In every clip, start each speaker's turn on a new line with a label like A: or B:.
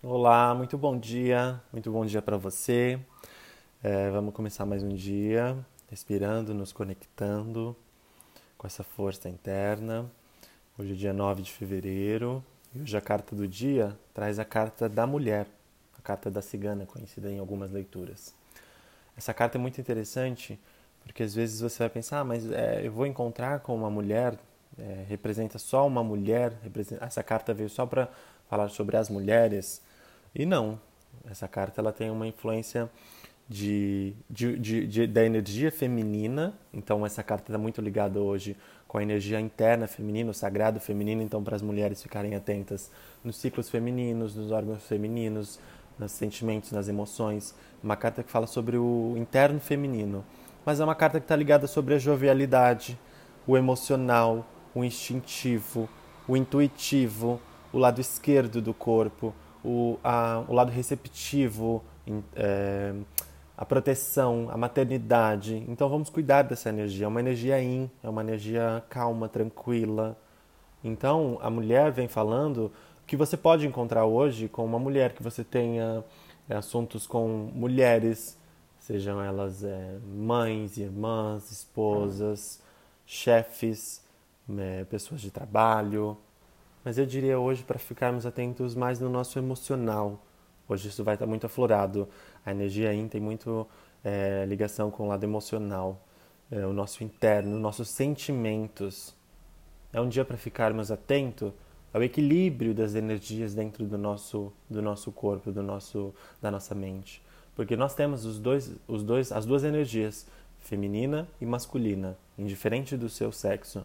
A: Olá, muito bom dia, muito bom dia para você. É, vamos começar mais um dia, respirando, nos conectando com essa força interna. Hoje é dia 9 de fevereiro e hoje a carta do dia traz a carta da mulher, a carta da cigana, conhecida em algumas leituras. Essa carta é muito interessante porque às vezes você vai pensar, ah, mas é, eu vou encontrar com uma mulher, é, representa só uma mulher, essa carta veio só para falar sobre as mulheres. E não, essa carta ela tem uma influência de, de, de, de, da energia feminina, então essa carta está muito ligada hoje com a energia interna feminina, o sagrado feminino, então para as mulheres ficarem atentas nos ciclos femininos, nos órgãos femininos, nos sentimentos, nas emoções. Uma carta que fala sobre o interno feminino, mas é uma carta que está ligada sobre a jovialidade, o emocional, o instintivo, o intuitivo, o lado esquerdo do corpo, o, a, o lado receptivo, é, a proteção, a maternidade. Então vamos cuidar dessa energia. É uma energia in, é uma energia calma, tranquila. Então a mulher vem falando que você pode encontrar hoje com uma mulher que você tenha é, assuntos com mulheres, sejam elas é, mães, irmãs, esposas, chefes, é, pessoas de trabalho, mas eu diria hoje para ficarmos atentos mais no nosso emocional. Hoje isso vai estar muito aflorado. A energia Yin tem muito é, ligação com o lado emocional, é, o nosso interno, nossos sentimentos. É um dia para ficarmos atentos ao equilíbrio das energias dentro do nosso, do nosso corpo, do nosso, da nossa mente. Porque nós temos os dois, os dois, as duas energias, feminina e masculina, indiferente do seu sexo.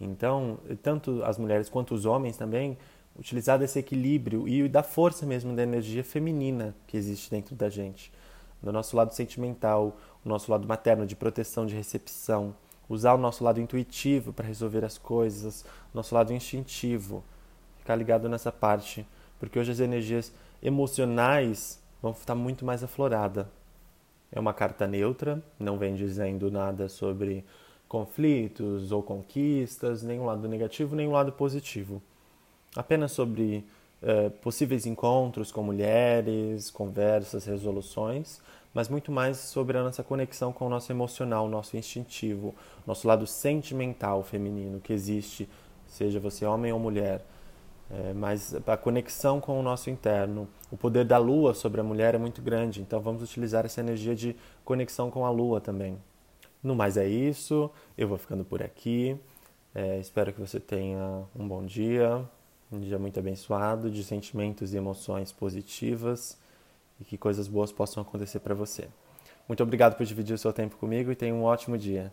A: Então, tanto as mulheres quanto os homens também, utilizar desse equilíbrio e da força mesmo da energia feminina que existe dentro da gente. Do nosso lado sentimental, o nosso lado materno de proteção, de recepção, usar o nosso lado intuitivo para resolver as coisas, nosso lado instintivo, ficar ligado nessa parte, porque hoje as energias emocionais vão estar muito mais afloradas. É uma carta neutra, não vem dizendo nada sobre conflitos ou conquistas, nem um lado negativo, nem um lado positivo. Apenas sobre eh, possíveis encontros com mulheres, conversas, resoluções, mas muito mais sobre a nossa conexão com o nosso emocional, nosso instintivo, nosso lado sentimental feminino que existe, seja você homem ou mulher. É, mas a conexão com o nosso interno, o poder da lua sobre a mulher é muito grande, então vamos utilizar essa energia de conexão com a lua também. No mais é isso, eu vou ficando por aqui. É, espero que você tenha um bom dia, um dia muito abençoado, de sentimentos e emoções positivas e que coisas boas possam acontecer para você. Muito obrigado por dividir o seu tempo comigo e tenha um ótimo dia.